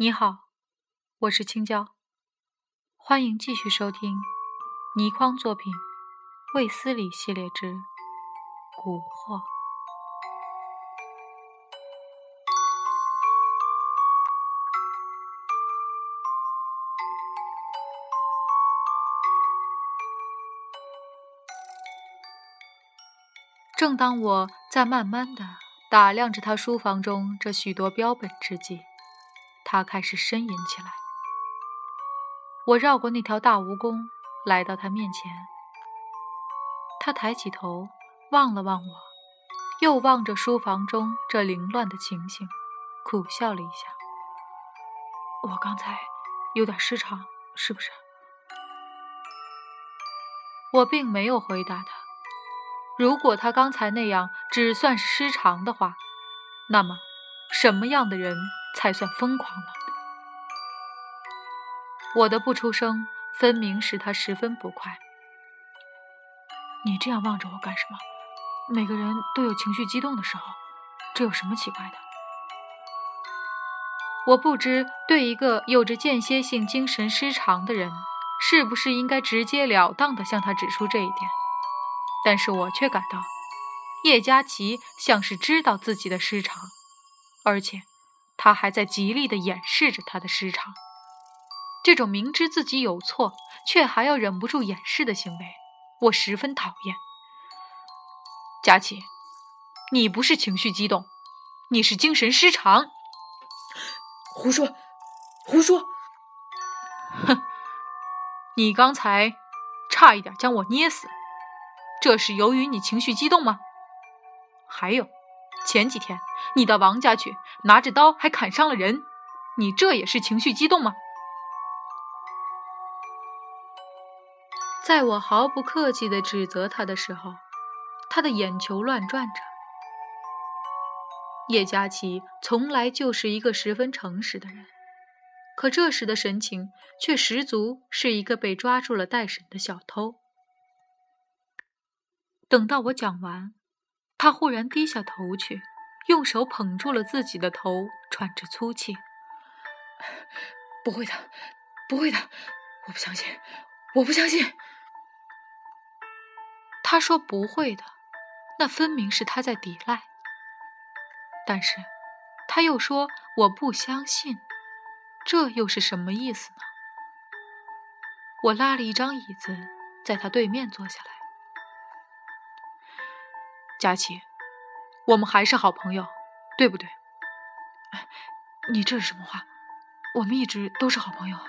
你好，我是青椒，欢迎继续收听倪匡作品《卫斯理系列之蛊惑》。正当我在慢慢的打量着他书房中这许多标本之际，他开始呻吟起来。我绕过那条大蜈蚣，来到他面前。他抬起头望了望我，又望着书房中这凌乱的情形，苦笑了一下。我刚才有点失常，是不是？我并没有回答他。如果他刚才那样只算是失常的话，那么什么样的人？才算疯狂呢！我的不出声，分明使他十分不快。你这样望着我干什么？每个人都有情绪激动的时候，这有什么奇怪的？我不知对一个有着间歇性精神失常的人，是不是应该直截了当地向他指出这一点，但是我却感到叶佳琪像是知道自己的失常，而且。他还在极力的掩饰着他的失常，这种明知自己有错却还要忍不住掩饰的行为，我十分讨厌。佳琪，你不是情绪激动，你是精神失常。胡说，胡说！哼，你刚才差一点将我捏死，这是由于你情绪激动吗？还有。前几天你到王家去，拿着刀还砍伤了人，你这也是情绪激动吗？在我毫不客气地指责他的时候，他的眼球乱转着。叶佳琪从来就是一个十分诚实的人，可这时的神情却十足是一个被抓住了待审的小偷。等到我讲完。他忽然低下头去，用手捧住了自己的头，喘着粗气。不会的，不会的，我不相信，我不相信。他说不会的，那分明是他在抵赖。但是，他又说我不相信，这又是什么意思呢？我拉了一张椅子，在他对面坐下来。佳琪，我们还是好朋友，对不对？你这是什么话？我们一直都是好朋友啊。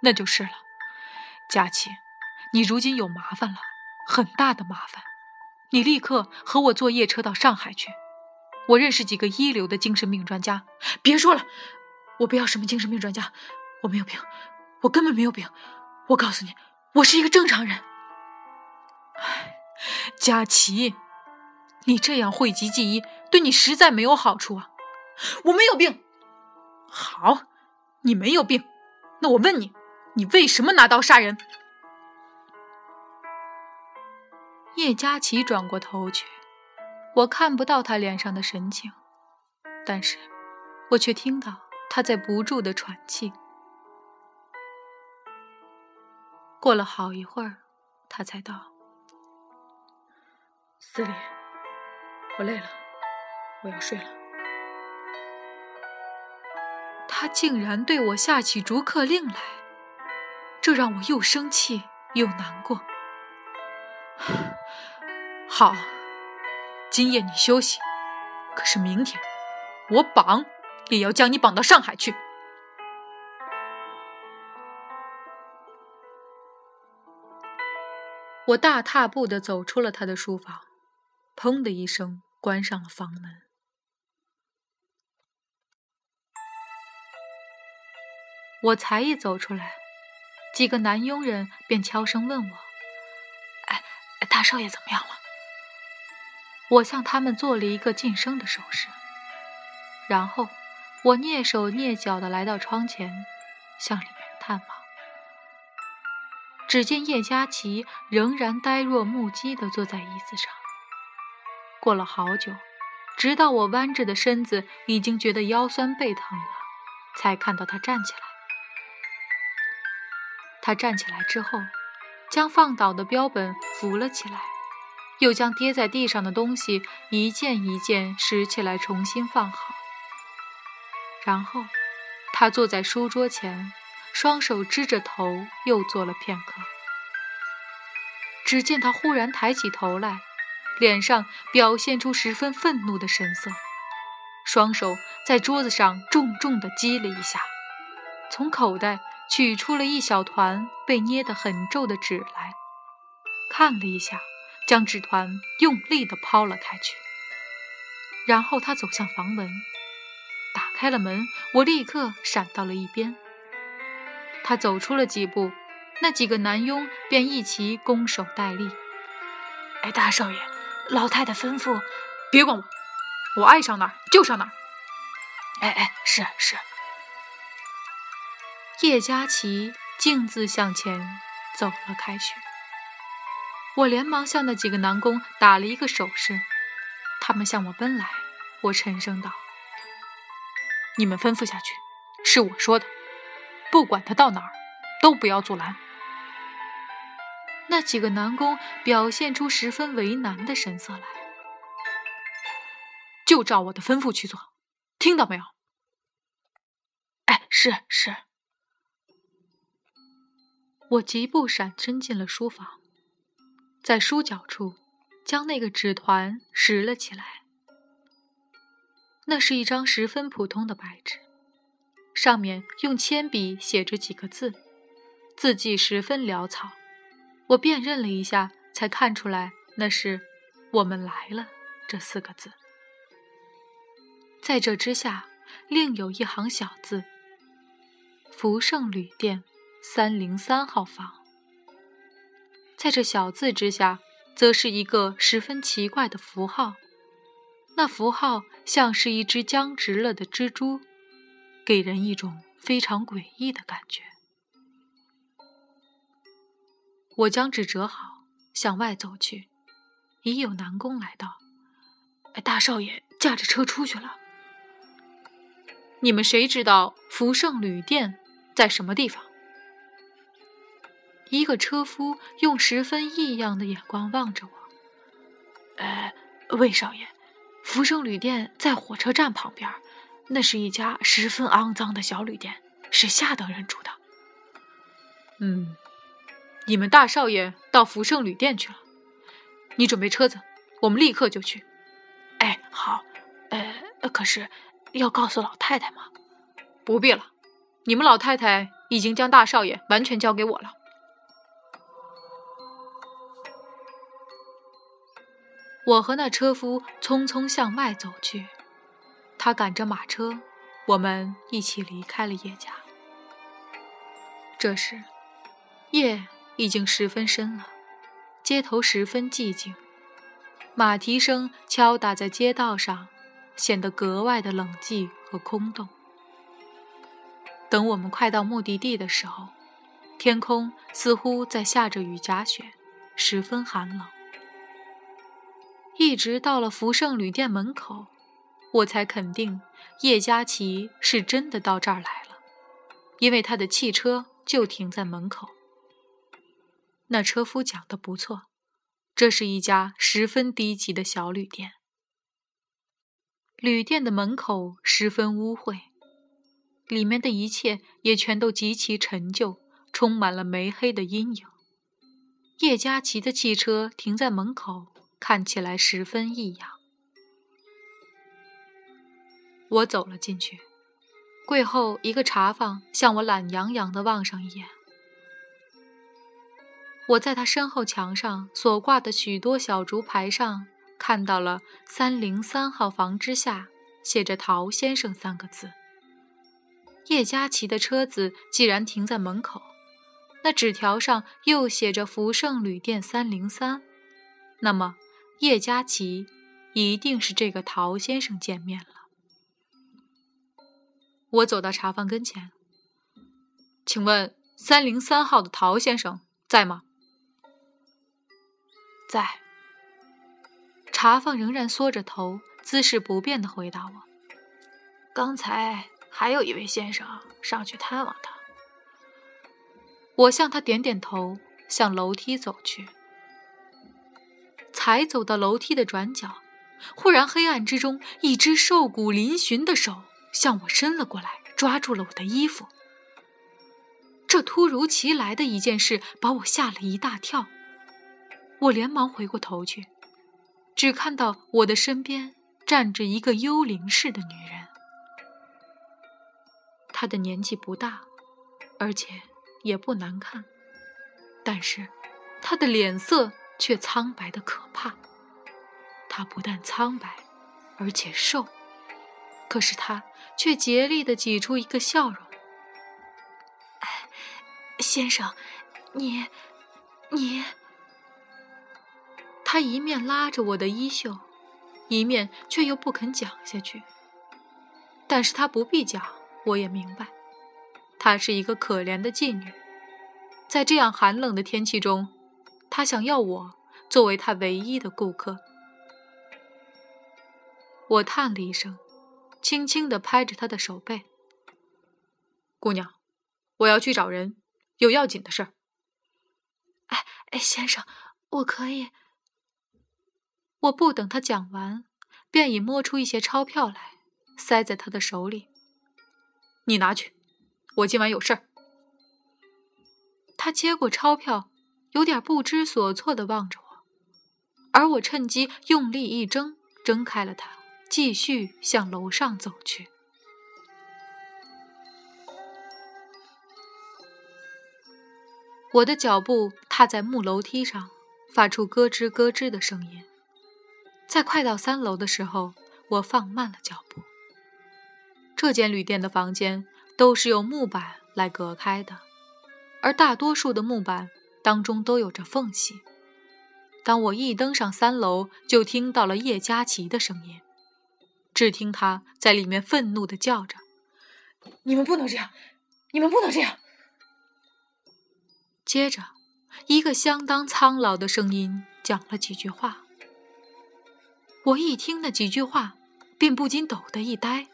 那就是了，佳琪，你如今有麻烦了，很大的麻烦。你立刻和我坐夜车到上海去。我认识几个一流的精神病专家。别说了，我不要什么精神病专家，我没有病，我根本没有病。我告诉你，我是一个正常人。佳琪，你这样讳疾忌医，对你实在没有好处啊！我没有病。好，你没有病，那我问你，你为什么拿刀杀人？叶佳琪转过头去，我看不到他脸上的神情，但是我却听到他在不住的喘气。过了好一会儿，他才道。司令，我累了，我要睡了。他竟然对我下起逐客令来，这让我又生气又难过。好，今夜你休息，可是明天我绑也要将你绑到上海去。我大踏步地走出了他的书房。砰的一声，关上了房门。我才一走出来，几个男佣人便悄声问我：“哎，大少爷怎么样了？”我向他们做了一个噤声的手势，然后我蹑手蹑脚的来到窗前，向里面探望。只见叶佳琪仍然呆若木鸡地坐在椅子上。过了好久，直到我弯着的身子已经觉得腰酸背疼了，才看到他站起来。他站起来之后，将放倒的标本扶了起来，又将跌在地上的东西一件一件拾起来重新放好。然后，他坐在书桌前，双手支着头，又坐了片刻。只见他忽然抬起头来，脸上表现出十分愤怒的神色，双手在桌子上重重地击了一下，从口袋。取出了一小团被捏得很皱的纸来，看了一下，将纸团用力地抛了开去。然后他走向房门，打开了门，我立刻闪到了一边。他走出了几步，那几个男佣便一齐拱手戴礼。哎，大少爷，老太太吩咐，别管我，我爱上哪儿就上哪儿。哎哎，是是。叶佳琪径自向前走了开去，我连忙向那几个男工打了一个手势，他们向我奔来。我沉声道：“你们吩咐下去，是我说的，不管他到哪儿，都不要阻拦。”几个男工表现出十分为难的神色来，就照我的吩咐去做，听到没有？哎，是是。我疾步闪身进了书房，在书角处将那个纸团拾了起来。那是一张十分普通的白纸，上面用铅笔写着几个字，字迹十分潦草。我辨认了一下，才看出来那是“我们来了”这四个字。在这之下，另有一行小字：“福盛旅店。”三零三号房，在这小字之下，则是一个十分奇怪的符号。那符号像是一只僵直了的蜘蛛，给人一种非常诡异的感觉。我将纸折好，向外走去，已有南宫来到。大少爷驾着车出去了。你们谁知道福盛旅店在什么地方？一个车夫用十分异样的眼光望着我。呃，魏少爷，福盛旅店在火车站旁边，那是一家十分肮脏的小旅店，是下等人住的。嗯，你们大少爷到福盛旅店去了。你准备车子，我们立刻就去。哎，好。呃，可是要告诉老太太吗？不必了，你们老太太已经将大少爷完全交给我了。我和那车夫匆匆向外走去，他赶着马车，我们一起离开了叶家。这时，夜已经十分深了，街头十分寂静，马蹄声敲打在街道上，显得格外的冷寂和空洞。等我们快到目的地的时候，天空似乎在下着雨夹雪，十分寒冷。一直到了福盛旅店门口，我才肯定叶佳琪是真的到这儿来了，因为他的汽车就停在门口。那车夫讲的不错，这是一家十分低级的小旅店。旅店的门口十分污秽，里面的一切也全都极其陈旧，充满了煤黑的阴影。叶佳琪的汽车停在门口。看起来十分异样。我走了进去，柜后一个茶房向我懒洋洋地望上一眼。我在他身后墙上所挂的许多小竹牌上看到了“三零三号房”之下写着“陶先生”三个字。叶佳琪的车子既然停在门口，那纸条上又写着“福盛旅店三零三”，那么。叶佳琪一定是这个陶先生见面了。我走到茶房跟前，请问三零三号的陶先生在吗？在。茶坊仍然缩着头，姿势不变的回答我：“刚才还有一位先生上去探望他。”我向他点点头，向楼梯走去。才走到楼梯的转角，忽然黑暗之中，一只瘦骨嶙峋的手向我伸了过来，抓住了我的衣服。这突如其来的一件事把我吓了一大跳，我连忙回过头去。只看到我的身边站着一个幽灵似的女人，她的年纪不大，而且也不难看，但是她的脸色却苍白的可怕。她不但苍白，而且瘦，可是她却竭力的挤出一个笑容。先生，你，你。他一面拉着我的衣袖，一面却又不肯讲下去。但是他不必讲，我也明白，她是一个可怜的妓女，在这样寒冷的天气中，她想要我作为她唯一的顾客。我叹了一声，轻轻地拍着她的手背：“姑娘，我要去找人，有要紧的事儿。”“哎哎，先生，我可以。”我不等他讲完，便已摸出一些钞票来，塞在他的手里。你拿去，我今晚有事儿。他接过钞票，有点不知所措地望着我，而我趁机用力一挣，挣开了他，继续向楼上走去。我的脚步踏在木楼梯上，发出咯吱咯吱的声音。在快到三楼的时候，我放慢了脚步。这间旅店的房间都是用木板来隔开的，而大多数的木板当中都有着缝隙。当我一登上三楼，就听到了叶佳琪的声音，只听他在里面愤怒地叫着：“你们不能这样！你们不能这样！”接着，一个相当苍老的声音讲了几句话。我一听那几句话，便不禁抖得一呆。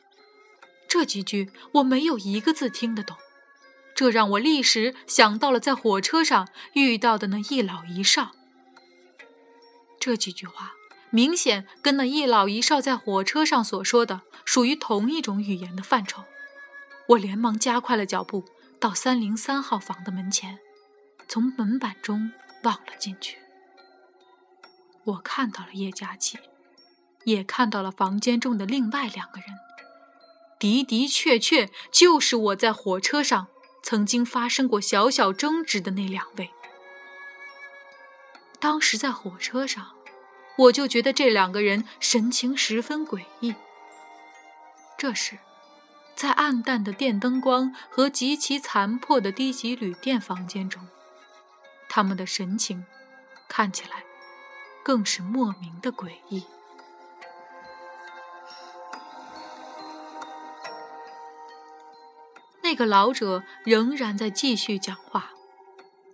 这几句我没有一个字听得懂，这让我立时想到了在火车上遇到的那一老一少。这几句话明显跟那一老一少在火车上所说的属于同一种语言的范畴。我连忙加快了脚步，到三零三号房的门前，从门板中望了进去。我看到了叶佳琪。也看到了房间中的另外两个人，的的确确就是我在火车上曾经发生过小小争执的那两位。当时在火车上，我就觉得这两个人神情十分诡异。这时，在暗淡的电灯光和极其残破的低级旅店房间中，他们的神情看起来更是莫名的诡异。那个老者仍然在继续讲话，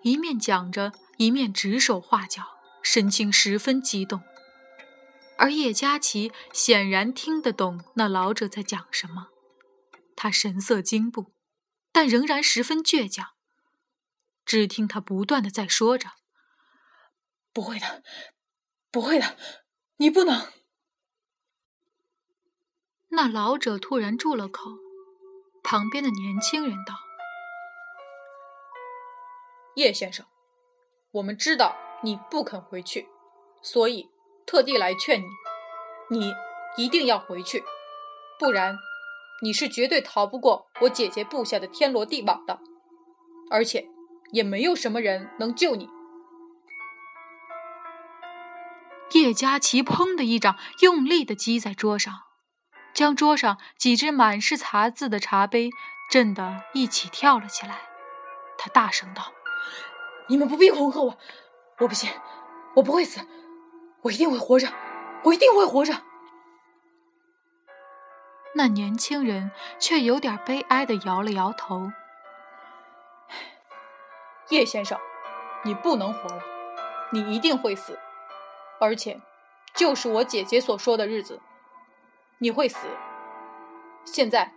一面讲着，一面指手画脚，神情十分激动。而叶佳琪显然听得懂那老者在讲什么，他神色惊怖，但仍然十分倔强。只听他不断的在说着：“不会的，不会的，你不能。”那老者突然住了口。旁边的年轻人道：“叶先生，我们知道你不肯回去，所以特地来劝你，你一定要回去，不然你是绝对逃不过我姐姐布下的天罗地网的，而且也没有什么人能救你。”叶佳琪砰的一掌用力的击在桌上。将桌上几只满是茶渍的茶杯震得一起跳了起来。他大声道：“你们不必恐吓我，我不信，我不会死，我一定会活着，我一定会活着。”那年轻人却有点悲哀的摇了摇头：“叶先生，你不能活了，你一定会死，而且就是我姐姐所说的日子，你会死。现在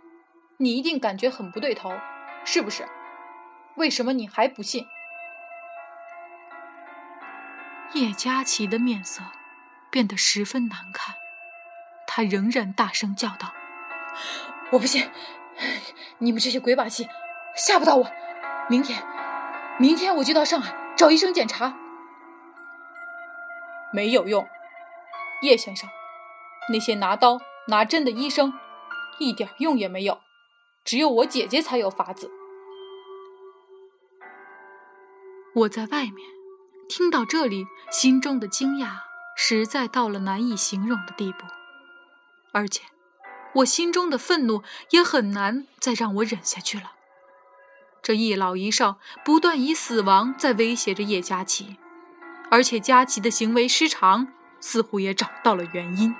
你一定感觉很不对头，是不是？为什么你还不信？叶佳琪的面色变得十分难看，他仍然大声叫道：“我不信，你们这些鬼把戏吓不到我。明天，明天我就到上海找医生检查。没有用，叶先生，那些拿刀拿针的医生一点用也没有，只有我姐姐才有法子。”我在外面听到这里，心中的惊讶实在到了难以形容的地步，而且我心中的愤怒也很难再让我忍下去了。这一老一少不断以死亡在威胁着叶佳琪，而且佳琪的行为失常似乎也找到了原因。